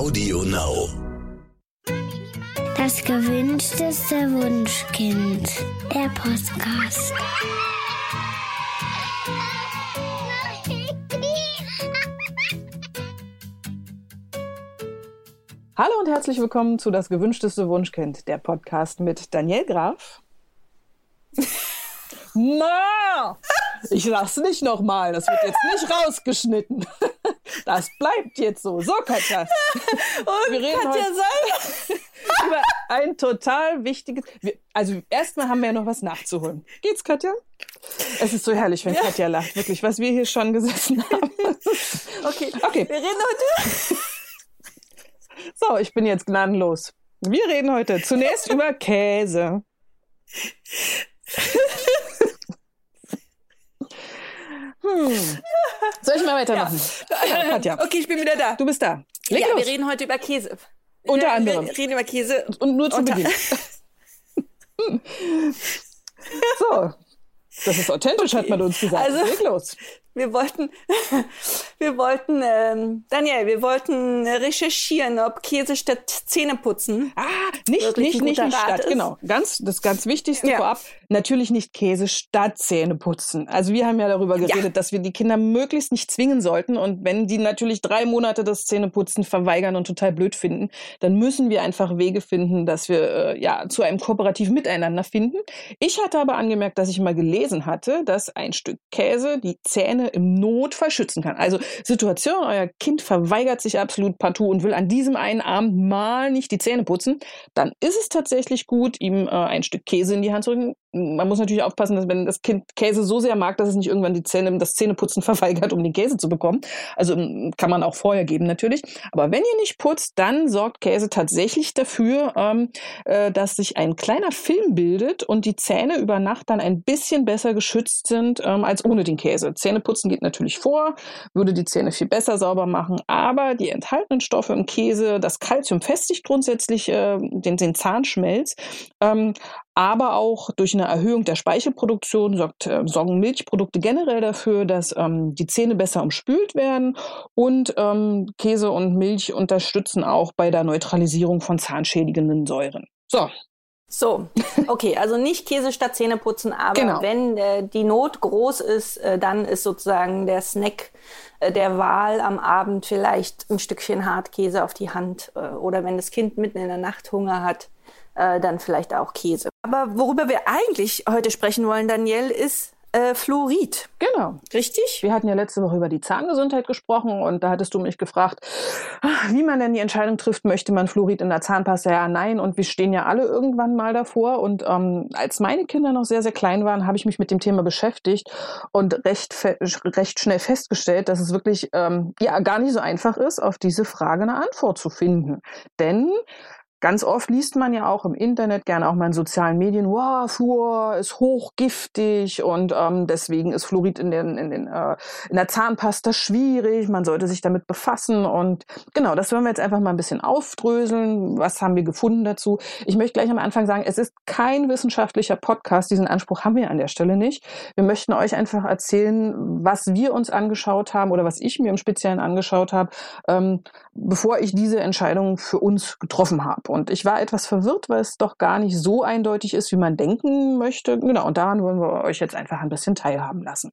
Audio Now. Das gewünschteste Wunschkind. Der Podcast. Hallo und herzlich willkommen zu Das gewünschteste Wunschkind, der Podcast mit Daniel Graf. Ma! Ich sag's nicht nochmal, das wird jetzt nicht rausgeschnitten. Das bleibt jetzt so. So, Katja. Und Wir reden Katja heute- Seiler. Über ein total wichtiges. Wir, also, erstmal haben wir ja noch was nachzuholen. Geht's, Katja? Es ist so herrlich, wenn Katja lacht. Wirklich, was wir hier schon gesessen haben. Okay. Okay. Wir reden heute. So, ich bin jetzt gnadenlos. Wir reden heute zunächst über Käse. Hm. Soll ich mal weitermachen? Ja, Katja, Okay, ich bin wieder da. du bist da. Leg ja, los. wir reden heute über Käse. Unter wir, anderem. Wir reden über Käse. Und nur zu Beginn. so. Das ist authentisch, hat man uns gesagt. Also- Leg los. Wir wollten, wir wollten, ähm, Daniel, wir wollten recherchieren, ob Käse statt Zähneputzen. Ah, nicht, nicht, ein nicht, nicht statt. ist. Genau. Ganz, das ganz Wichtigste Ja. vorab. Natürlich nicht Käse statt Zähne putzen. Also wir haben ja darüber geredet, dass wir die Kinder möglichst nicht zwingen sollten. Und wenn die natürlich drei Monate das Zähneputzen verweigern und total blöd finden, dann müssen wir einfach Wege finden, dass wir äh, ja zu einem kooperativen Miteinander finden. Ich hatte aber angemerkt, dass ich mal gelesen hatte, dass ein Stück Käse die Zähne im Notfall schützen kann. Also Situation, euer Kind verweigert sich absolut partout und will an diesem einen Abend mal nicht die Zähne putzen, dann ist es tatsächlich gut, ihm äh, ein Stück Käse in die Hand zu drücken. Man muss natürlich aufpassen, dass wenn das Kind Käse so sehr mag, dass es nicht irgendwann die Zähne, das Zähneputzen verweigert, um den Käse zu bekommen. Also ähm, kann man auch vorher geben natürlich. Aber wenn ihr nicht putzt, dann sorgt Käse tatsächlich dafür, ähm, äh, dass sich ein kleiner Film bildet und die Zähne über Nacht dann ein bisschen besser geschützt sind ähm, als ohne den Käse. Zähneputzen geht natürlich vor, würde die Zähne viel besser sauber machen, aber die enthaltenen Stoffe im Käse, das Kalzium festigt grundsätzlich äh, den, den Zahnschmelz. Ähm, aber auch durch eine Erhöhung der Speichelproduktion sorgt, äh, sorgen Milchprodukte generell dafür, dass ähm, die Zähne besser umspült werden und ähm, Käse und Milch unterstützen auch bei der Neutralisierung von zahnschädigenden Säuren. So, So, okay, also nicht Käse statt Zähneputzen, aber Genau. wenn äh, die Not groß ist, äh, dann ist sozusagen der Snack äh, der Wahl am Abend vielleicht ein Stückchen Hartkäse auf die Hand äh, oder wenn das Kind mitten in der Nacht Hunger hat, äh, dann vielleicht auch Käse. Aber worüber wir eigentlich heute sprechen wollen, Daniel, ist äh, Fluorid. genau. Richtig? Wir hatten ja letzte Woche über die Zahngesundheit gesprochen und da hattest du mich gefragt, wie man denn die Entscheidung trifft, möchte man Fluorid in der Zahnpasta? Ja, nein. Und wir stehen ja alle irgendwann mal davor. Und ähm, als meine Kinder noch sehr, sehr klein waren, habe ich mich mit dem Thema beschäftigt und recht, recht schnell festgestellt, dass es wirklich ähm, ja gar nicht so einfach ist, auf diese Frage eine Antwort zu finden. Denn Ganz oft liest man ja auch im Internet, gerne auch mal in sozialen Medien, wow, Fluor ist hochgiftig und ähm, deswegen ist Fluorid in, den, in, den, äh, in der Zahnpasta schwierig, man sollte sich damit befassen und genau, das wollen wir jetzt einfach mal ein bisschen aufdröseln. Was haben wir gefunden dazu? Ich möchte gleich am Anfang sagen, es ist kein wissenschaftlicher Podcast, diesen Anspruch haben wir an der Stelle nicht. Wir möchten euch einfach erzählen, was wir uns angeschaut haben oder was ich mir im Speziellen angeschaut habe, ähm, bevor ich diese Entscheidung für uns getroffen habe. Und ich war etwas verwirrt, weil es doch gar nicht so eindeutig ist, wie man denken möchte. Genau, und daran wollen wir euch jetzt einfach ein bisschen teilhaben lassen.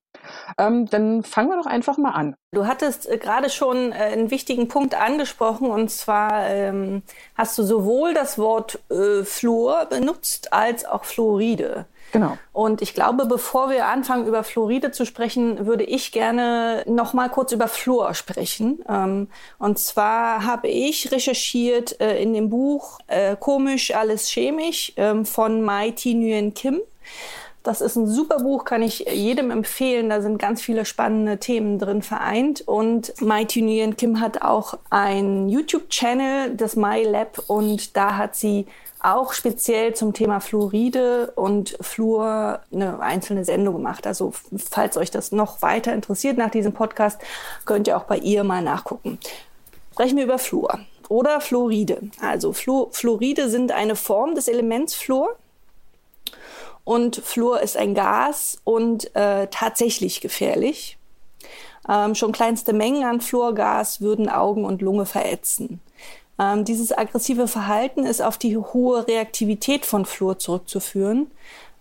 Ähm, dann fangen wir doch einfach mal an. Du hattest äh, gerade schon äh, einen wichtigen Punkt angesprochen und zwar ähm, hast du sowohl das Wort äh, Fluor benutzt als auch Fluoride. Genau. Und ich glaube, bevor wir anfangen, über Fluoride zu sprechen, würde ich gerne noch mal kurz über Fluor sprechen. Ähm, und zwar habe ich recherchiert äh, in dem Buch äh, Komisch, alles chemisch ähm, von Thi Nguyen Kim. Das ist ein super Buch, kann ich jedem empfehlen. Da sind ganz viele spannende Themen drin vereint. Und Mai Nguyen Kim hat auch einen YouTube-Channel, das My Lab, und da hat sie auch speziell zum Thema Fluoride und Fluor eine einzelne Sendung gemacht. Also falls euch das noch weiter interessiert nach diesem Podcast, könnt ihr auch bei ihr mal nachgucken. Sprechen wir über Fluor oder Fluoride. Also Fluor, Fluoride sind eine Form des Elements Fluor. Und Fluor ist ein Gas und äh, tatsächlich gefährlich. Ähm, schon kleinste Mengen an Fluorgas würden Augen und Lunge verätzen. Ähm, dieses aggressive Verhalten ist auf die hohe Reaktivität von Fluor zurückzuführen.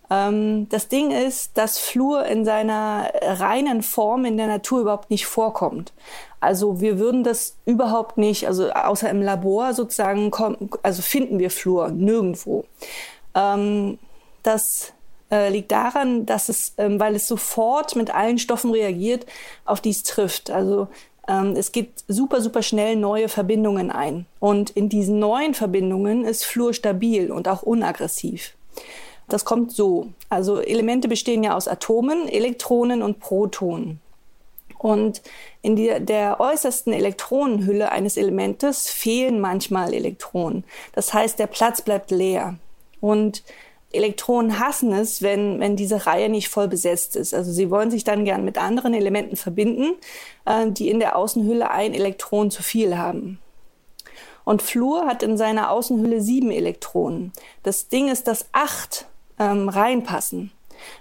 Ähm, das Ding ist, dass Fluor in seiner reinen Form in der Natur überhaupt nicht vorkommt. Also wir würden das überhaupt nicht, also außer im Labor sozusagen, also finden wir Fluor nirgendwo. Ähm, das äh, liegt daran, dass es, ähm, weil es sofort mit allen Stoffen reagiert, auf dies trifft. Also es geht super, super schnell neue Verbindungen ein. Und in diesen neuen Verbindungen ist Fluor stabil und auch unaggressiv. Das kommt so. Also Elemente bestehen ja aus Atomen, Elektronen und Protonen. Und in die, der äußersten Elektronenhülle eines Elementes fehlen manchmal Elektronen. Das heißt, der Platz bleibt leer. Und Elektronen hassen es, wenn, wenn diese Reihe nicht voll besetzt ist. Also sie wollen sich dann gern mit anderen Elementen verbinden, äh, die in der Außenhülle ein Elektron zu viel haben. Und Fluor hat in seiner Außenhülle sieben Elektronen. Das Ding ist, dass acht ähm, reinpassen.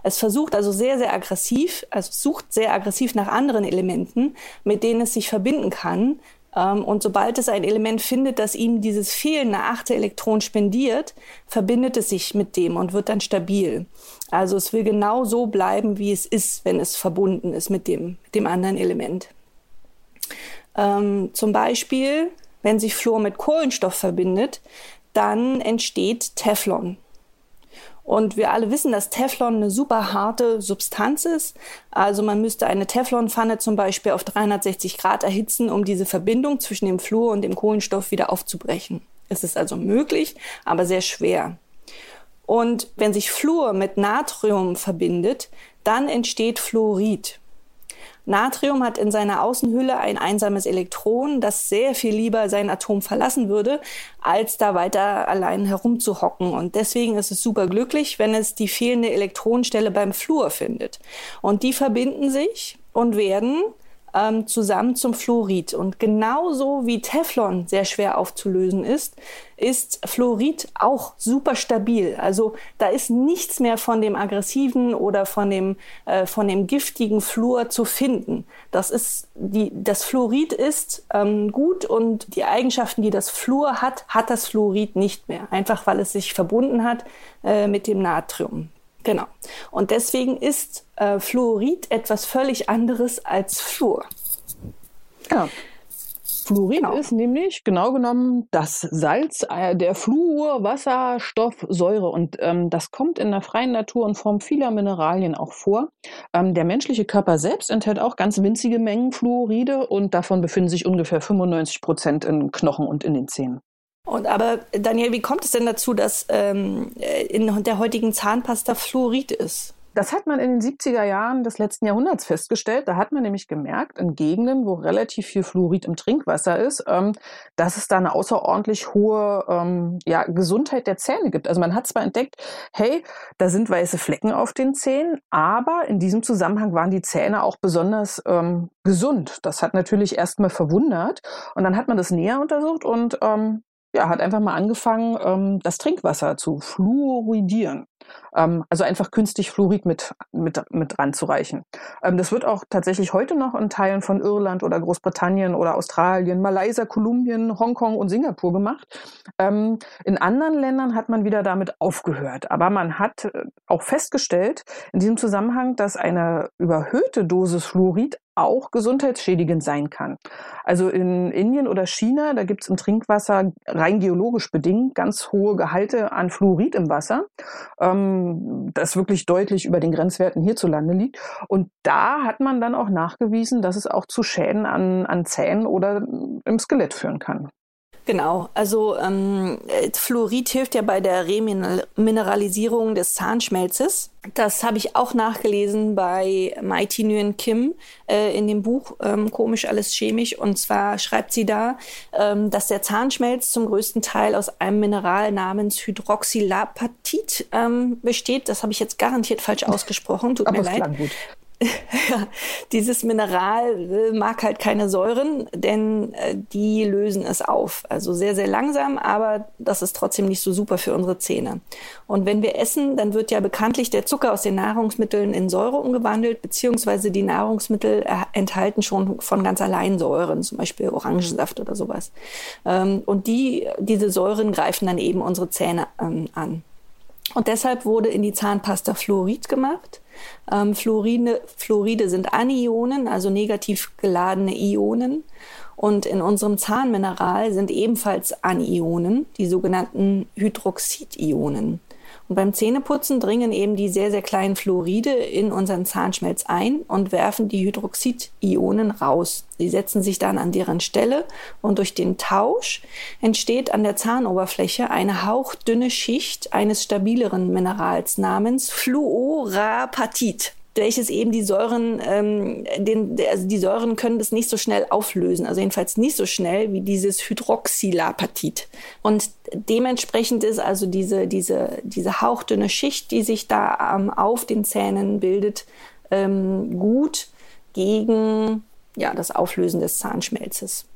Es versucht also sehr, sehr aggressiv, also sucht sehr aggressiv nach anderen Elementen, mit denen es sich verbinden kann. Ähm, und sobald es ein Element findet, das ihm dieses fehlende achte Elektron spendiert, verbindet es sich mit dem und wird dann stabil. Also es will genau so bleiben, wie es ist, wenn es verbunden ist mit dem, dem anderen Element. Ähm, zum Beispiel, wenn sich Fluor mit Kohlenstoff verbindet, dann entsteht Teflon. Und wir alle wissen, dass Teflon eine super harte Substanz ist. Also man müsste eine Teflonpfanne zum Beispiel auf 360 Grad erhitzen, um diese Verbindung zwischen dem Fluor und dem Kohlenstoff wieder aufzubrechen. Es ist also möglich, aber sehr schwer. Und wenn sich Fluor mit Natrium verbindet, dann entsteht Fluorid. Natrium hat in seiner Außenhülle ein einsames Elektron, das sehr viel lieber sein Atom verlassen würde, als da weiter allein herumzuhocken. Und deswegen ist es super glücklich, wenn es die fehlende Elektronenstelle beim Fluor findet. Und die verbinden sich und werden ähm, zusammen zum Fluorid. Und genauso wie Teflon sehr schwer aufzulösen ist, ist Fluorid auch super stabil. Also da ist nichts mehr von dem aggressiven oder von dem, äh, von dem giftigen Fluor zu finden. Das ist die, das Fluorid ist ähm, gut und die Eigenschaften, die das Fluor hat, hat das Fluorid nicht mehr. Einfach weil es sich verbunden hat äh, mit dem Natrium. Genau. Und deswegen ist äh, Fluorid etwas völlig anderes als Fluor. Ja. Fluorid genau. ist nämlich genau genommen das Salz äh, der Fluor, Wasserstoff, Säure. Und ähm, das kommt in der freien Natur in Form vieler Mineralien auch vor. Ähm, der menschliche Körper selbst enthält auch ganz winzige Mengen Fluoride und davon befinden sich ungefähr 95 Prozent in Knochen und in den Zähnen. Und aber Daniel, wie kommt es denn dazu, dass ähm, in der heutigen Zahnpasta Fluorid ist? Das hat man in den 70er Jahren des letzten Jahrhunderts festgestellt. Da hat man nämlich gemerkt, in Gegenden, wo relativ viel Fluorid im Trinkwasser ist, ähm, dass es da eine außerordentlich hohe ähm, ja, Gesundheit der Zähne gibt. Also man hat zwar entdeckt, hey, da sind weiße Flecken auf den Zähnen, aber in diesem Zusammenhang waren die Zähne auch besonders ähm, gesund. Das hat natürlich erstmal verwundert. Und dann hat man das näher untersucht und ähm, ja, hat einfach mal angefangen, ähm, das Trinkwasser zu fluoridieren. Ähm, also einfach künstlich Fluorid mit, mit, mit ranzureichen. Ähm, das wird auch tatsächlich heute noch in Teilen von Irland oder Großbritannien oder Australien, Malaysia, Kolumbien, Hongkong und Singapur gemacht. Ähm, in anderen Ländern hat man wieder damit aufgehört. Aber man hat äh, auch festgestellt in diesem Zusammenhang, dass eine überhöhte Dosis Fluorid auch gesundheitsschädigend sein kann. Also in Indien oder China, da gibt es im Trinkwasser rein geologisch bedingt ganz hohe Gehalte an Fluorid im Wasser, ähm, das wirklich deutlich über den Grenzwerten hierzulande liegt. Und da hat man dann auch nachgewiesen, dass es auch zu Schäden an, an Zähnen oder im Skelett führen kann. Genau, also ähm, Fluorid hilft ja bei der Remineralisierung des Zahnschmelzes. Das habe ich auch nachgelesen bei Mighty Nguyen Kim äh, in dem Buch ähm, Komisch alles chemisch. Und zwar schreibt sie da, ähm, dass der Zahnschmelz zum größten Teil aus einem Mineral namens Hydroxylapatit ähm, besteht. Das habe ich jetzt garantiert falsch ausgesprochen. Tut mir leid. Gut. ja, dieses Mineral äh, mag halt keine Säuren, denn äh, die lösen es auf. Also sehr, sehr langsam, aber das ist trotzdem nicht so super für unsere Zähne. Und wenn wir essen, dann wird ja bekanntlich der Zucker aus den Nahrungsmitteln in Säure umgewandelt, beziehungsweise die Nahrungsmittel enthalten schon von ganz allein Säuren, zum Beispiel Orangensaft oder sowas. Ähm, und die, diese Säuren greifen dann eben unsere Zähne ähm, an. Und deshalb wurde in die Zahnpasta Fluorid gemacht. Ähm, Fluoride, Fluoride sind Anionen, also negativ geladene Ionen. Und in unserem Zahnmineral sind ebenfalls Anionen, die sogenannten Hydroxidionen. Und beim Zähneputzen dringen eben die sehr, sehr kleinen Fluoride in unseren Zahnschmelz ein und werfen die Hydroxidionen raus. Sie setzen sich dann an deren Stelle und durch den Tausch entsteht an der Zahnoberfläche eine hauchdünne Schicht eines stabileren Minerals namens Fluorapatit welches eben die Säuren, ähm, den, also die Säuren können das nicht so schnell auflösen, also jedenfalls nicht so schnell wie dieses Hydroxylapatit. Und dementsprechend ist also diese, diese, diese hauchdünne Schicht, die sich da ähm, auf den Zähnen bildet, ähm, gut gegen ja, das Auflösen des Zahnschmelzes.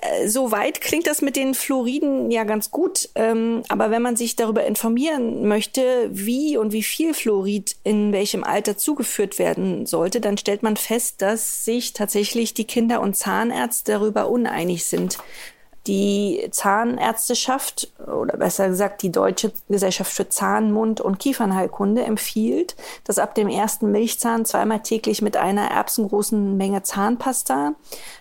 Äh, soweit klingt das mit den Fluoriden ja ganz gut. Ähm, aber wenn man sich darüber informieren möchte, wie und wie viel Fluorid in welchem Alter zugeführt werden sollte, dann stellt man fest, dass sich tatsächlich die Kinder- und Zahnärzte darüber uneinig sind. Die Zahnärzteschaft oder besser gesagt die Deutsche Gesellschaft für Zahn-, Mund- und Kiefernheilkunde empfiehlt, dass ab dem ersten Milchzahn zweimal täglich mit einer erbsengroßen Menge Zahnpasta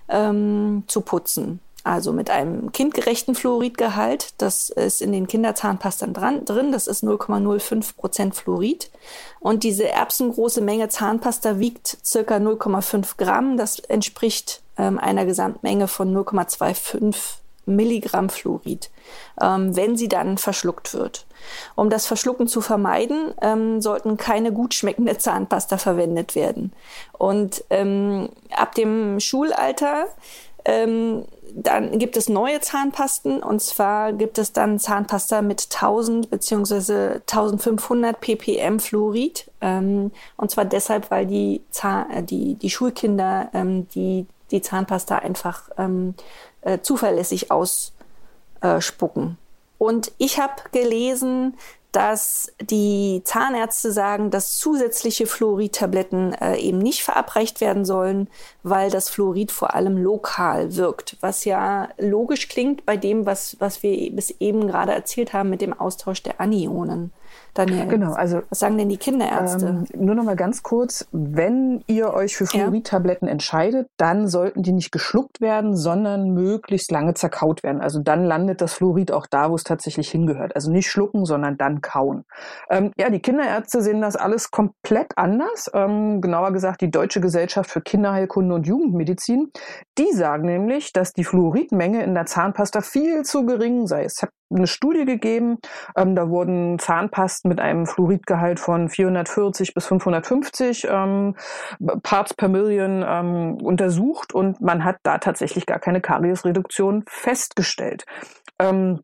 ähm, zu putzen also mit einem kindgerechten Fluoridgehalt. Das ist in den Kinderzahnpastern dran, drin. Das ist 0,05 Prozent Fluorid. Und diese erbsengroße Menge Zahnpasta wiegt circa 0,5 Gramm. Das entspricht ähm, einer Gesamtmenge von 0,25 Milligramm Fluorid, ähm, wenn sie dann verschluckt wird. Um das Verschlucken zu vermeiden, ähm, sollten keine gut schmeckende Zahnpasta verwendet werden. Und ähm, ab dem Schulalter ähm, dann gibt es neue Zahnpasten und zwar gibt es dann Zahnpasta mit 1000 bzw. 1500 ppm Fluorid ähm, und zwar deshalb, weil die, Zahn, äh, die, die Schulkinder ähm, die, die Zahnpasta einfach ähm, äh, zuverlässig ausspucken. Und ich habe gelesen, dass die Zahnärzte sagen, dass zusätzliche Fluorid-Tabletten äh, eben nicht verabreicht werden sollen, weil das Fluorid vor allem lokal wirkt, was ja logisch klingt bei dem, was, was wir bis eben gerade erzählt haben mit dem Austausch der Anionen. Daniel, genau, also, was sagen denn die Kinderärzte? Ähm, nur noch mal ganz kurz, wenn ihr euch für Fluoridtabletten ja. entscheidet, dann sollten die nicht geschluckt werden, sondern möglichst lange zerkaut werden. Also dann landet das Fluorid auch da, wo es tatsächlich hingehört. Also nicht schlucken, sondern dann kauen. Ähm, ja, die Kinderärzte sehen das alles komplett anders. Ähm, genauer gesagt, die Deutsche Gesellschaft für Kinderheilkunde und Jugendmedizin. Die sagen nämlich, dass die Fluoridmenge in der Zahnpasta viel zu gering sei. Es hat eine Studie gegeben. Ähm, da wurden Zahnpasten mit einem Fluoridgehalt von 440 bis 550 ähm, Parts per Million ähm, untersucht und man hat da tatsächlich gar keine Kariesreduktion festgestellt. Ähm,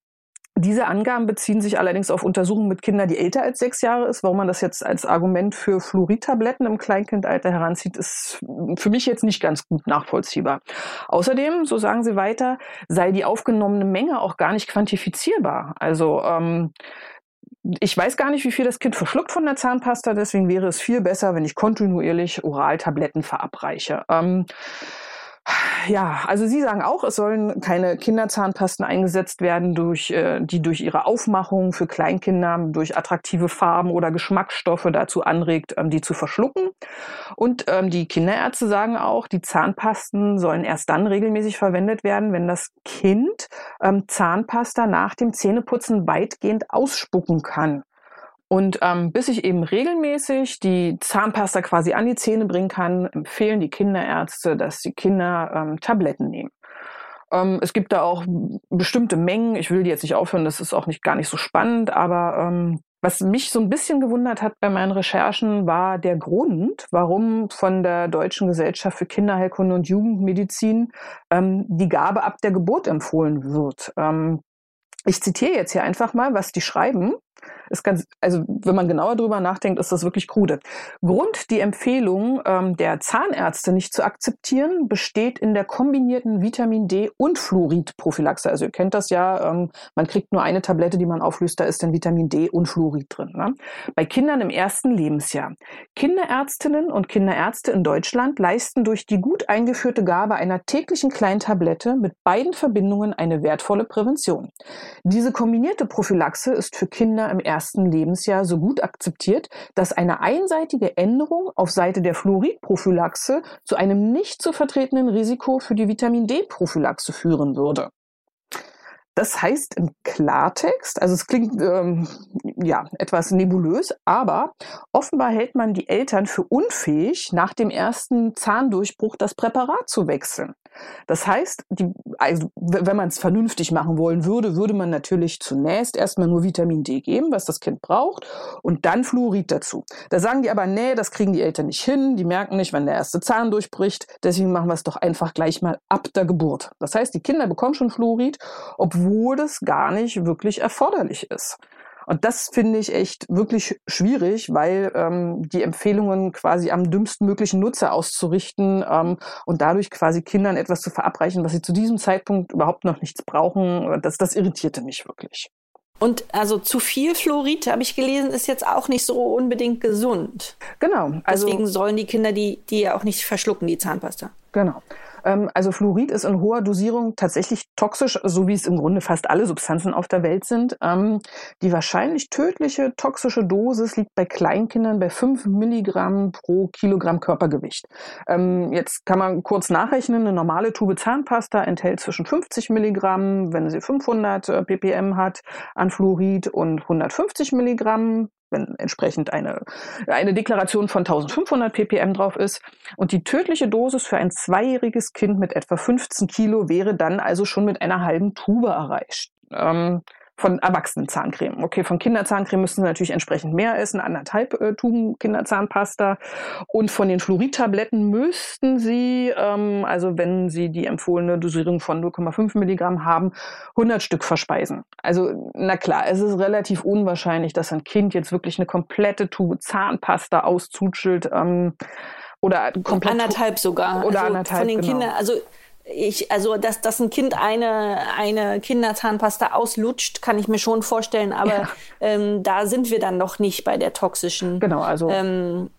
diese Angaben beziehen sich allerdings auf Untersuchungen mit Kindern, die älter als sechs Jahre ist. Warum man das jetzt als Argument für Fluoridtabletten im Kleinkindalter heranzieht, ist für mich jetzt nicht ganz gut nachvollziehbar. Außerdem, so sagen sie weiter, sei die aufgenommene Menge auch gar nicht quantifizierbar. Also ähm, ich weiß gar nicht, wie viel das Kind verschluckt von der Zahnpasta, deswegen wäre es viel besser, wenn ich kontinuierlich Oraltabletten verabreiche. Ähm, ja, also Sie sagen auch, es sollen keine Kinderzahnpasten eingesetzt werden, durch, äh, die durch ihre Aufmachung für Kleinkinder durch attraktive Farben oder Geschmacksstoffe dazu anregt, ähm, die zu verschlucken. Und ähm, die Kinderärzte sagen auch, die Zahnpasten sollen erst dann regelmäßig verwendet werden, wenn das Kind ähm, Zahnpasta nach dem Zähneputzen weitgehend ausspucken kann. Und ähm, bis ich eben regelmäßig die Zahnpasta quasi an die Zähne bringen kann, empfehlen die Kinderärzte, dass die Kinder ähm, Tabletten nehmen. Ähm, es gibt da auch bestimmte Mengen. Ich will die jetzt nicht aufhören, das ist auch nicht gar nicht so spannend, aber ähm, was mich so ein bisschen gewundert hat bei meinen Recherchen, war der Grund, warum von der Deutschen Gesellschaft für Kinderheilkunde und Jugendmedizin ähm, die Gabe ab der Geburt empfohlen wird. Ähm, ich zitiere jetzt hier einfach mal, was die schreiben. Ist ganz, also wenn man genauer drüber nachdenkt, ist das wirklich krude. Grund, die Empfehlung ähm, der Zahnärzte nicht zu akzeptieren, besteht in der kombinierten Vitamin D und Fluorid-Prophylaxe. Also ihr kennt das ja, ähm, man kriegt nur eine Tablette, die man auflöst, da ist dann Vitamin D und Fluorid drin. Ne? Bei Kindern im ersten Lebensjahr. Kinderärztinnen und Kinderärzte in Deutschland leisten durch die gut eingeführte Gabe einer täglichen kleinen Tablette mit beiden Verbindungen eine wertvolle Prävention. Diese kombinierte Prophylaxe ist für Kinder im ersten Lebensjahr so gut akzeptiert, dass eine einseitige Änderung auf Seite der Fluoridprophylaxe zu einem nicht zu vertretenen Risiko für die Vitamin D-Prophylaxe führen würde. Das heißt im Klartext, also es klingt ähm, ja etwas nebulös, aber offenbar hält man die Eltern für unfähig, nach dem ersten Zahndurchbruch das Präparat zu wechseln. Das heißt, die, also, wenn man es vernünftig machen wollen würde, würde man natürlich zunächst erstmal nur Vitamin D geben, was das Kind braucht, und dann Fluorid dazu. Da sagen die aber, nee, das kriegen die Eltern nicht hin, die merken nicht, wann der erste Zahn durchbricht, deswegen machen wir es doch einfach gleich mal ab der Geburt. Das heißt, die Kinder bekommen schon Fluorid, obwohl das gar nicht wirklich erforderlich ist. Und das finde ich echt wirklich schwierig, weil ähm, die Empfehlungen quasi am dümmsten möglichen Nutzer auszurichten ähm, und dadurch quasi Kindern etwas zu verabreichen, was sie zu diesem Zeitpunkt überhaupt noch nichts brauchen, das, das irritierte mich wirklich. Und also zu viel Fluorid, habe ich gelesen, ist jetzt auch nicht so unbedingt gesund. Genau. Also Deswegen sollen die Kinder die, die ja auch nicht verschlucken, die Zahnpasta. Genau. Ähm, also Fluorid ist in hoher Dosierung tatsächlich toxisch, so wie es im Grunde fast alle Substanzen auf der Welt sind. Ähm, die wahrscheinlich tödliche toxische Dosis liegt bei Kleinkindern bei 5 Milligramm pro Kilogramm Körpergewicht. Ähm, jetzt kann man kurz nachrechnen, eine normale Tube Zahnpasta enthält zwischen 50 Milligramm, wenn sie 500 äh, ppm hat, an Fluorid und 150 Milligramm wenn entsprechend eine, eine Deklaration von 1500 ppm drauf ist. Und die tödliche Dosis für ein zweijähriges Kind mit etwa 15 Kilo wäre dann also schon mit einer halben Tube erreicht. Ähm, von Erwachsenenzahncreme. Okay, von Kinderzahncreme müssen sie natürlich entsprechend mehr essen, anderthalb äh, Tuben Kinderzahnpasta. Und von den Fluoridtabletten müssten sie, ähm, also wenn sie die empfohlene Dosierung von 0,5 Milligramm haben, 100 Stück verspeisen. Also na klar, es ist relativ unwahrscheinlich, dass ein Kind jetzt wirklich eine komplette Tube Zahnpasta auszutschelt. Ähm, oder komplett anderthalb sogar oder also anderthalb von den genau. Kindern also ich, also, dass, dass ein Kind eine, eine Kinderzahnpasta auslutscht, kann ich mir schon vorstellen, aber ja. ähm, da sind wir dann noch nicht bei der toxischen. Genau, also. Ähm,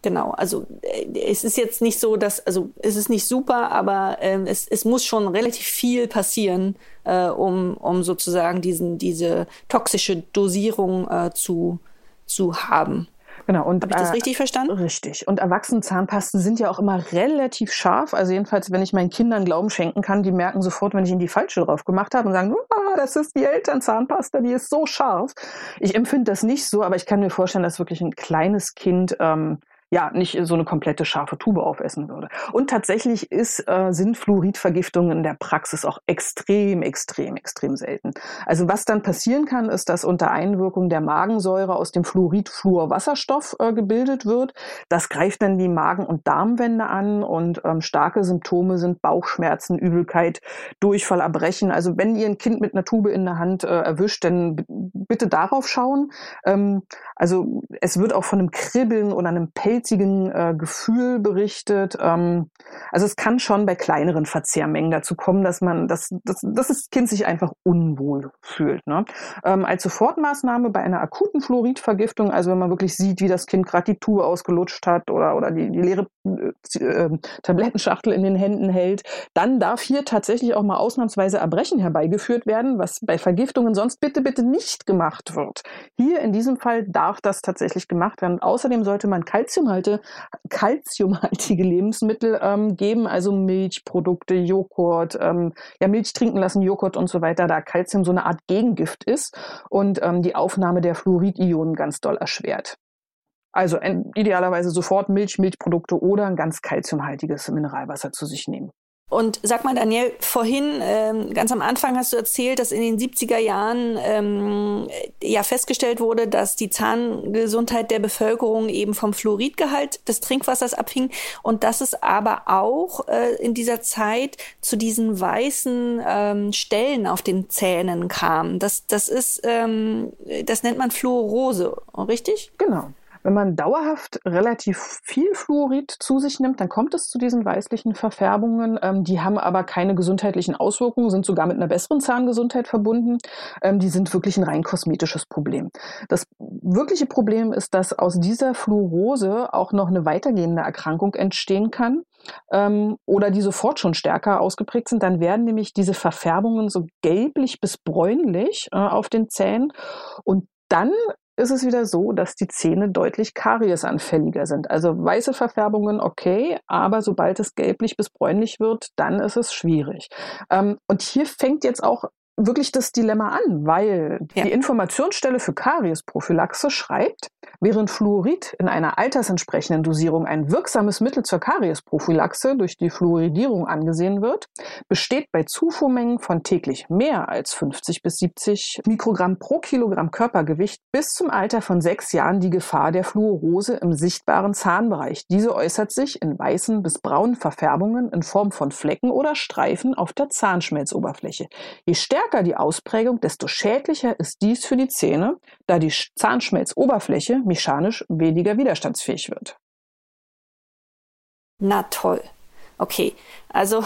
genau, also äh, es ist jetzt nicht so, dass, also es ist nicht super, aber ähm, es, es muss schon relativ viel passieren, äh, um, um sozusagen diesen, diese toxische Dosierung äh, zu, zu haben. Genau. Und, Habe ich das äh, richtig verstanden? Richtig. Und Erwachsenenzahnpasten sind ja auch immer relativ scharf. Also jedenfalls, wenn ich meinen Kindern Glauben schenken kann, die merken sofort, wenn ich ihnen die falsche drauf gemacht habe und sagen, ah, das ist die Elternzahnpasta, die ist so scharf. Ich empfinde das nicht so, aber ich kann mir vorstellen, dass wirklich ein kleines Kind ähm, ja nicht so eine komplette scharfe Tube aufessen würde. Und tatsächlich ist, äh, sind Fluoridvergiftungen in der Praxis auch extrem, extrem, extrem selten. Also was dann passieren kann, ist, dass unter Einwirkung der Magensäure aus dem Fluorid Fluorwasserstoff äh, gebildet wird. Das greift dann die Magen- und Darmwände an und ähm, starke Symptome sind Bauchschmerzen, Übelkeit, Durchfall, Erbrechen. Also wenn ihr ein Kind mit einer Tube in der Hand äh, erwischt, dann bitte darauf schauen. Ähm, also es wird auch von einem Kribbeln oder einem Pelz pilzigen äh, Gefühl berichtet. Ähm, also es kann schon bei kleineren Verzehrmengen dazu kommen, dass man, dass, dass, dass das Kind sich einfach unwohl fühlt. Ne? Ähm, als Sofortmaßnahme bei einer akuten Fluoridvergiftung, also wenn man wirklich sieht, wie das Kind gerade die Tube ausgelutscht hat oder, oder die, die leere äh, äh, Tablettenschachtel in den Händen hält, dann darf hier tatsächlich auch mal ausnahmsweise Erbrechen herbeigeführt werden, was bei Vergiftungen sonst bitte, bitte nicht gemacht wird. Hier in diesem Fall darf das tatsächlich gemacht werden. außerdem sollte man Kalzium Kalziumhalte, kalziumhaltige Lebensmittel ähm, geben, also Milchprodukte, Joghurt, ähm, ja Milch trinken lassen, Joghurt und so weiter, da Kalzium so eine Art Gegengift ist und ähm, die Aufnahme der Fluoridionen ganz doll erschwert. Also idealerweise sofort Milch, Milchprodukte oder ein ganz kalziumhaltiges Mineralwasser zu sich nehmen. Und sag mal, Daniel, vorhin, ähm, ganz am Anfang hast du erzählt, dass in den 70er Jahren ähm, ja festgestellt wurde, dass die Zahngesundheit der Bevölkerung eben vom Fluoridgehalt des Trinkwassers abhing und dass es aber auch äh, in dieser Zeit zu diesen weißen ähm, Stellen auf den Zähnen kam. Das, das ist, ähm, das nennt man Fluorose, richtig? Genau. Wenn man dauerhaft relativ viel Fluorid zu sich nimmt, dann kommt es zu diesen weißlichen Verfärbungen. Ähm, die haben aber keine gesundheitlichen Auswirkungen, sind sogar mit einer besseren Zahngesundheit verbunden. Ähm, die sind wirklich ein rein kosmetisches Problem. Das wirkliche Problem ist, dass aus dieser Fluorose auch noch eine weitergehende Erkrankung entstehen kann ähm, oder die sofort schon stärker ausgeprägt sind, dann werden nämlich diese Verfärbungen so gelblich bis bräunlich äh, auf den Zähnen und dann ist es wieder so, dass die Zähne deutlich kariesanfälliger sind. Also weiße Verfärbungen okay, aber sobald es gelblich bis bräunlich wird, dann ist es schwierig. Ähm, und hier fängt jetzt auch wirklich das Dilemma an, weil ja. die Informationsstelle für Kariesprophylaxe schreibt, während Fluorid in einer altersentsprechenden Dosierung ein wirksames Mittel zur Kariesprophylaxe durch die Fluoridierung angesehen wird, besteht bei Zufuhrmengen von täglich mehr als 50 bis 70 Mikrogramm pro Kilogramm Körpergewicht bis zum Alter von sechs Jahren die Gefahr der Fluorose im sichtbaren Zahnbereich. Diese äußert sich in weißen bis braunen Verfärbungen in Form von Flecken oder Streifen auf der Zahnschmelzoberfläche. Je stärker stärker die Ausprägung, desto schädlicher ist dies für die Zähne, da die Zahnschmelzoberfläche mechanisch weniger widerstandsfähig wird. Na toll. Okay, also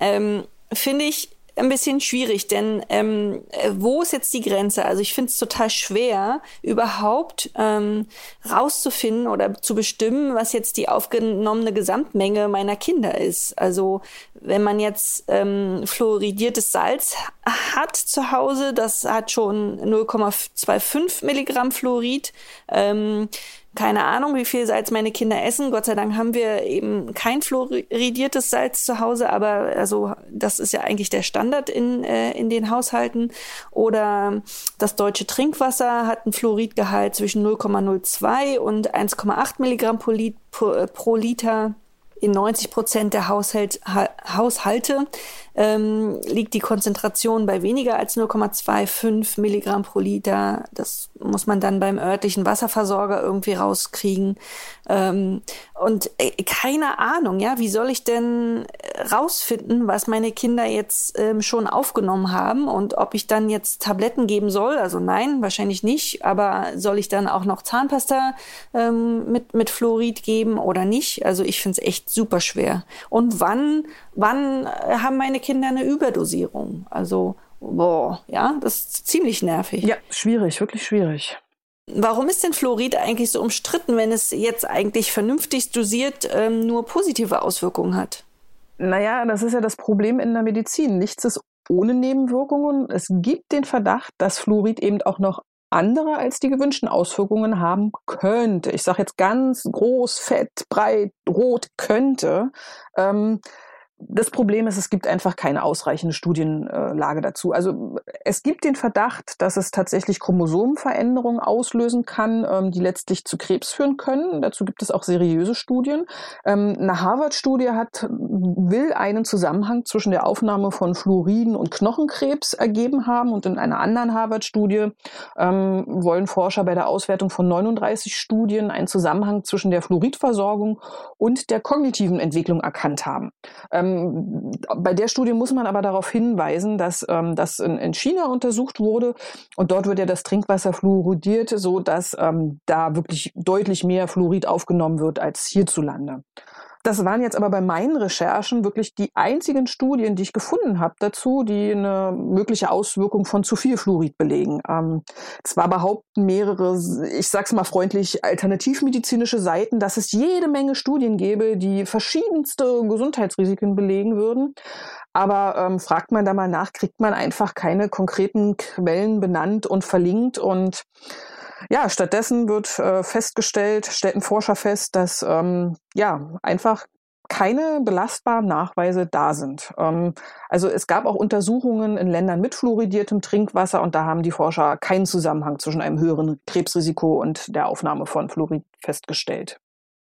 ähm, finde ich ein bisschen schwierig, denn ähm, wo ist jetzt die Grenze? Also ich finde es total schwer, überhaupt ähm, rauszufinden oder zu bestimmen, was jetzt die aufgenommene Gesamtmenge meiner Kinder ist. Also wenn man jetzt ähm, fluoridiertes Salz hat zu Hause, das hat schon 0,25 Milligramm Fluorid. Ähm, keine Ahnung, wie viel Salz meine Kinder essen. Gott sei Dank haben wir eben kein fluoridiertes Salz zu Hause, aber also das ist ja eigentlich der Standard in, äh, in den Haushalten. Oder das deutsche Trinkwasser hat einen Fluoridgehalt zwischen 0,02 und 1,8 Milligramm pro, pro Liter in 90 Prozent der Haushalt, Haushalte ähm, liegt die Konzentration bei weniger als 0,25 Milligramm pro Liter. Das muss man dann beim örtlichen Wasserversorger irgendwie rauskriegen. Ähm, und äh, keine Ahnung, ja, wie soll ich denn rausfinden, was meine Kinder jetzt ähm, schon aufgenommen haben und ob ich dann jetzt Tabletten geben soll? Also nein, wahrscheinlich nicht. Aber soll ich dann auch noch Zahnpasta ähm, mit, mit Fluorid geben oder nicht? Also ich finde es echt super schwer. Und wann, wann haben meine Kinder eine Überdosierung. Also, boah, ja, das ist ziemlich nervig. Ja, schwierig, wirklich schwierig. Warum ist denn Fluorid eigentlich so umstritten, wenn es jetzt eigentlich vernünftig dosiert ähm, nur positive Auswirkungen hat? Naja, das ist ja das Problem in der Medizin. Nichts ist ohne Nebenwirkungen. Es gibt den Verdacht, dass Fluorid eben auch noch andere als die gewünschten Auswirkungen haben könnte. Ich sage jetzt ganz groß, fett, breit, rot könnte. Ähm, das Problem ist, es gibt einfach keine ausreichende Studienlage dazu. Also es gibt den Verdacht, dass es tatsächlich Chromosomenveränderungen auslösen kann, ähm, die letztlich zu Krebs führen können. Dazu gibt es auch seriöse Studien. Ähm, eine Harvard-Studie hat, will einen Zusammenhang zwischen der Aufnahme von Fluoriden und Knochenkrebs ergeben haben. Und in einer anderen Harvard-Studie ähm, wollen Forscher bei der Auswertung von 39 Studien einen Zusammenhang zwischen der Fluoridversorgung und der kognitiven Entwicklung erkannt haben. Ähm, bei der Studie muss man aber darauf hinweisen, dass ähm, das in, in, China untersucht wurde und dort wird ja das Trinkwasser fluoridiert, so dass ähm, da wirklich deutlich mehr Fluorid aufgenommen wird als hierzulande. Das waren jetzt aber bei meinen Recherchen wirklich die einzigen Studien, die ich gefunden habe dazu, die eine mögliche Auswirkung von zu viel Fluorid belegen. Ähm, zwar behaupten mehrere, ich sag's mal freundlich, alternativmedizinische Seiten, dass es jede Menge Studien gäbe, die verschiedenste Gesundheitsrisiken belegen würden. Aber ähm, fragt man da mal nach, kriegt man einfach keine konkreten Quellen benannt und verlinkt und ja, stattdessen wird äh, festgestellt, stellten Forscher fest, dass ähm, ja einfach keine belastbaren Nachweise da sind. Ähm, also es gab auch Untersuchungen in Ländern mit fluoridiertem Trinkwasser und da haben die Forscher keinen Zusammenhang zwischen einem höheren Krebsrisiko und der Aufnahme von Fluorid festgestellt.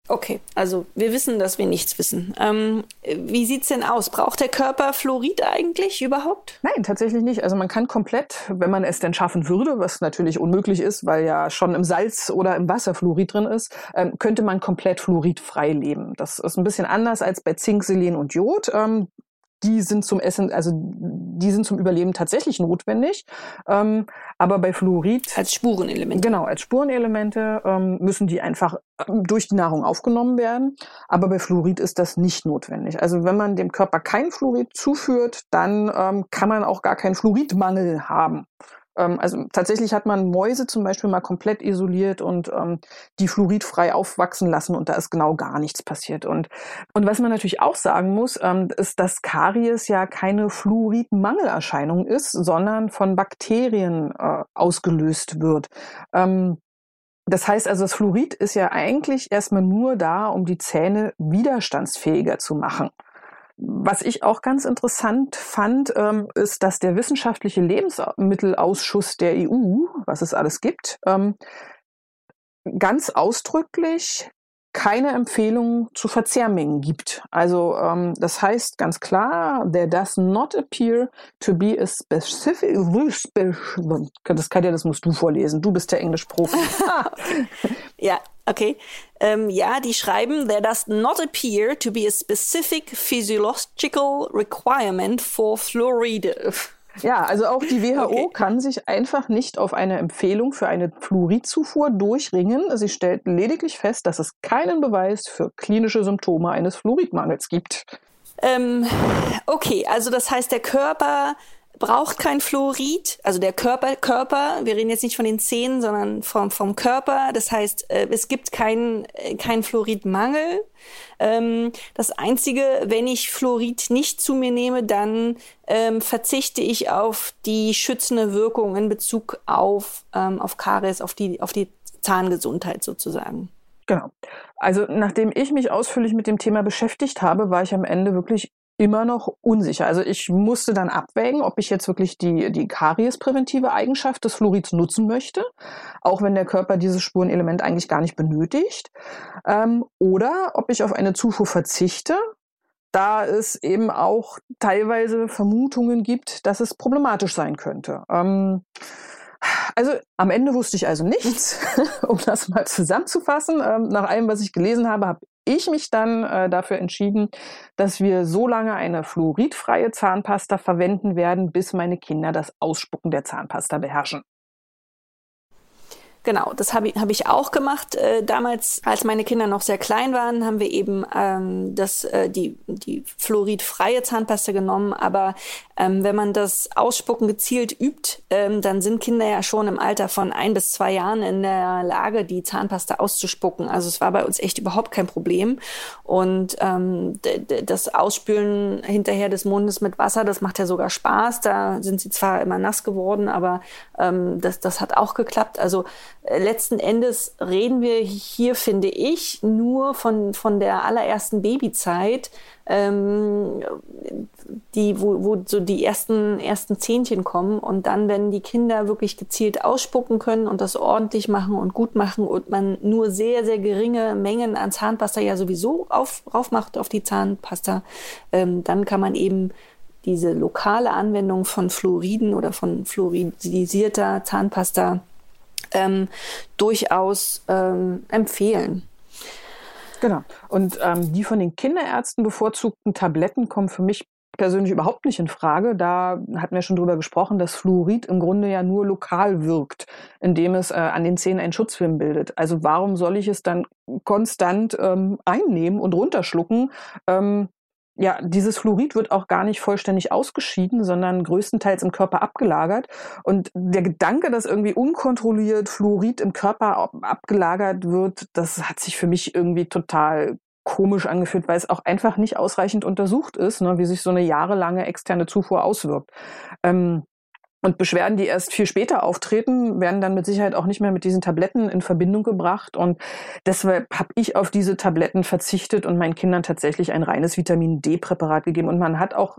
Okay, also wir wissen, dass wir nichts wissen. Ähm, wie sieht's denn aus? Braucht der Körper Fluorid eigentlich überhaupt? Nein, tatsächlich nicht. Also man kann komplett, wenn man es denn schaffen würde, was natürlich unmöglich ist, weil ja schon im Salz oder im Wasser Fluorid drin ist, ähm, könnte man komplett fluoridfrei leben. Das ist ein bisschen anders als bei Zink, Selen und Jod. Ähm, die sind zum Essen, also die sind zum Überleben tatsächlich notwendig. Ähm, aber bei Fluorid. Als Spurenelemente. Genau, als Spurenelemente ähm, müssen die einfach ähm, durch die Nahrung aufgenommen werden. Aber bei Fluorid ist das nicht notwendig. Also wenn man dem Körper kein Fluorid zuführt, dann ähm, kann man auch gar keinen Fluoridmangel haben. Ähm, also tatsächlich hat man Mäuse zum Beispiel mal komplett isoliert und ähm, die fluoridfrei aufwachsen lassen und da ist genau gar nichts passiert. Und, und was man natürlich auch sagen muss, ähm, ist, dass Karies ja keine Fluoridmangelerscheinung ist, sondern von Bakterien äh, ausgelöst wird. Ähm, das heißt also, das Fluorid ist ja eigentlich erstmal nur da, um die Zähne widerstandsfähiger zu machen. Was ich auch ganz interessant fand, ähm, ist, dass der wissenschaftliche Lebensmittelausschuss der EU, was es alles gibt, ähm, ganz ausdrücklich keine Empfehlung zu Verzehrmengen gibt. Also ähm, das heißt ganz klar, there does not appear to be a specific. Das Katja, das musst du vorlesen. Du bist der Englischprofi. ja, okay. Ähm, ja, die schreiben, there does not appear to be a specific physiological requirement for fluoride. Ja, also auch die WHO okay. kann sich einfach nicht auf eine Empfehlung für eine Fluoridzufuhr durchringen. Sie stellt lediglich fest, dass es keinen Beweis für klinische Symptome eines Fluoridmangels gibt. Ähm, okay, also das heißt, der Körper braucht kein Fluorid, also der Körper, Körper, wir reden jetzt nicht von den Zähnen, sondern vom, vom Körper. Das heißt, äh, es gibt keinen äh, kein Fluoridmangel. Ähm, das Einzige, wenn ich Fluorid nicht zu mir nehme, dann ähm, verzichte ich auf die schützende Wirkung in Bezug auf, ähm, auf Karies, auf die, auf die Zahngesundheit sozusagen. Genau. Also nachdem ich mich ausführlich mit dem Thema beschäftigt habe, war ich am Ende wirklich immer noch unsicher. Also ich musste dann abwägen, ob ich jetzt wirklich die, die kariespräventive Eigenschaft des Fluorids nutzen möchte, auch wenn der Körper dieses Spurenelement eigentlich gar nicht benötigt, ähm, oder ob ich auf eine Zufuhr verzichte, da es eben auch teilweise Vermutungen gibt, dass es problematisch sein könnte. Ähm, also am Ende wusste ich also nichts, um das mal zusammenzufassen. Ähm, nach allem, was ich gelesen habe, habe ich mich dann äh, dafür entschieden, dass wir so lange eine fluoridfreie Zahnpasta verwenden werden, bis meine Kinder das Ausspucken der Zahnpasta beherrschen. Genau, das habe ich, hab ich auch gemacht. Äh, damals, als meine Kinder noch sehr klein waren, haben wir eben ähm, das, äh, die, die fluoridfreie Zahnpasta genommen. Aber ähm, wenn man das Ausspucken gezielt übt, ähm, dann sind Kinder ja schon im Alter von ein bis zwei Jahren in der Lage, die Zahnpasta auszuspucken. Also es war bei uns echt überhaupt kein Problem. Und ähm, das Ausspülen hinterher des Mundes mit Wasser, das macht ja sogar Spaß. Da sind sie zwar immer nass geworden, aber ähm, das, das hat auch geklappt. Also äh, letzten Endes reden wir hier, finde ich, nur von, von der allerersten Babyzeit, ähm, die, wo, wo so die ersten, ersten Zähnchen kommen. Und dann, wenn die Kinder wirklich gezielt ausspucken können und das ordentlich machen und gut machen und man nur sehr, sehr geringe Mengen an Zahnpasta ja sowieso auf, raufmacht auf die Zahnpasta, ähm, dann kann man eben diese lokale Anwendung von Fluoriden oder von fluoridisierter Zahnpasta ähm, durchaus ähm, empfehlen. Genau. Und ähm, die von den Kinderärzten bevorzugten Tabletten kommen für mich persönlich überhaupt nicht in Frage. Da hatten wir schon drüber gesprochen, dass Fluorid im Grunde ja nur lokal wirkt, indem es äh, an den Zähnen einen Schutzfilm bildet. Also warum soll ich es dann konstant ähm, einnehmen und runterschlucken? Ähm, ja, dieses Fluorid wird auch gar nicht vollständig ausgeschieden, sondern größtenteils im Körper abgelagert. Und der Gedanke, dass irgendwie unkontrolliert Fluorid im Körper abgelagert wird, das hat sich für mich irgendwie total komisch angefühlt, weil es auch einfach nicht ausreichend untersucht ist, ne, wie sich so eine jahrelange externe Zufuhr auswirkt. Ähm, und Beschwerden, die erst viel später auftreten, werden dann mit Sicherheit auch nicht mehr mit diesen Tabletten in Verbindung gebracht. Und deshalb habe ich auf diese Tabletten verzichtet und meinen Kindern tatsächlich ein reines Vitamin D-Präparat gegeben. Und man hat auch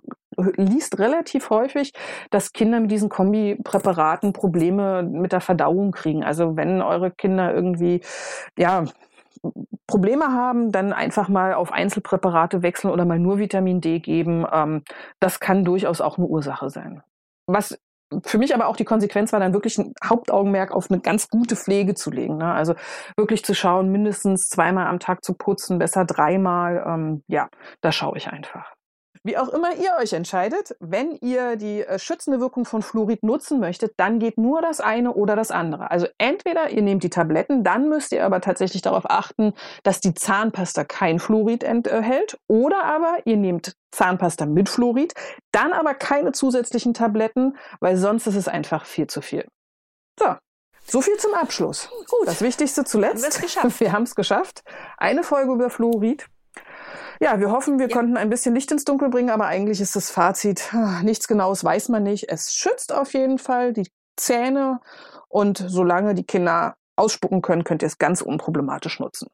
liest relativ häufig, dass Kinder mit diesen Kombipräparaten Probleme mit der Verdauung kriegen. Also wenn eure Kinder irgendwie ja Probleme haben, dann einfach mal auf Einzelpräparate wechseln oder mal nur Vitamin D geben. Ähm, das kann durchaus auch eine Ursache sein. Was für mich aber auch die Konsequenz war dann wirklich ein Hauptaugenmerk auf eine ganz gute Pflege zu legen. Ne? Also wirklich zu schauen, mindestens zweimal am Tag zu putzen, besser dreimal. Ähm, ja, da schaue ich einfach. Wie auch immer ihr euch entscheidet, wenn ihr die äh, schützende Wirkung von Fluorid nutzen möchtet, dann geht nur das eine oder das andere. Also entweder ihr nehmt die Tabletten, dann müsst ihr aber tatsächlich darauf achten, dass die Zahnpasta kein Fluorid enthält, oder aber ihr nehmt Zahnpasta mit Fluorid, dann aber keine zusätzlichen Tabletten, weil sonst ist es einfach viel zu viel. So, so viel zum Abschluss. Gut. Das Wichtigste zuletzt. Wir haben es geschafft. Eine Folge über Fluorid. Ja, wir hoffen, wir ja. konnten ein bisschen Licht ins Dunkel bringen, aber eigentlich ist das Fazit, ah, nichts Genaues weiß man nicht. Es schützt auf jeden Fall die Zähne und solange die Kinder ausspucken können, könnt ihr es ganz unproblematisch nutzen.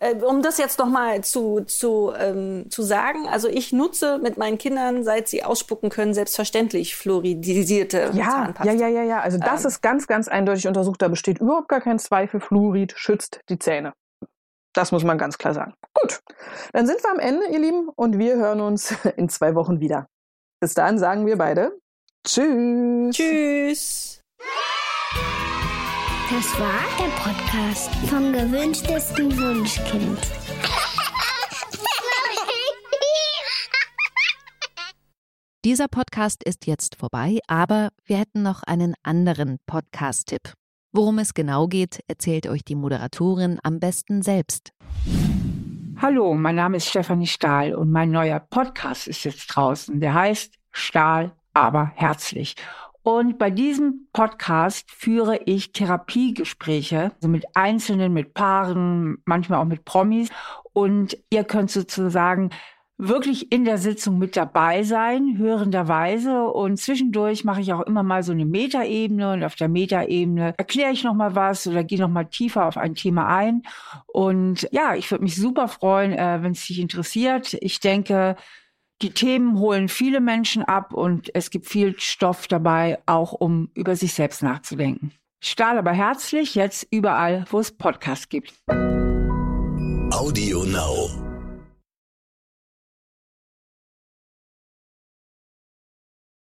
Äh, um das jetzt nochmal zu, zu, ähm, zu sagen, also ich nutze mit meinen Kindern, seit sie ausspucken können, selbstverständlich fluoridisierte ja, Zahnpasta. Ja, ja, ja, ja. Also das ähm. ist ganz, ganz eindeutig untersucht. Da besteht überhaupt gar kein Zweifel. Fluorid schützt die Zähne. Das muss man ganz klar sagen. Gut, dann sind wir am Ende, ihr Lieben, und wir hören uns in zwei Wochen wieder. Bis dahin sagen wir beide Tschüss. Tschüss. Das war der Podcast vom gewünschtesten Wunschkind. Dieser Podcast ist jetzt vorbei, aber wir hätten noch einen anderen Podcast-Tipp. Worum es genau geht, erzählt euch die Moderatorin am besten selbst. Hallo, mein Name ist Stefanie Stahl und mein neuer Podcast ist jetzt draußen. Der heißt Stahl, aber herzlich. Und bei diesem Podcast führe ich Therapiegespräche, also mit Einzelnen, mit Paaren, manchmal auch mit Promis. Und ihr könnt sozusagen wirklich in der Sitzung mit dabei sein, hörenderweise. Und zwischendurch mache ich auch immer mal so eine Metaebene und auf der Metaebene erkläre ich noch mal was oder gehe noch mal tiefer auf ein Thema ein. Und ja, ich würde mich super freuen, äh, wenn es dich interessiert. Ich denke, die Themen holen viele Menschen ab und es gibt viel Stoff dabei, auch um über sich selbst nachzudenken. Stahl aber herzlich jetzt überall, wo es Podcasts gibt. Audio Now.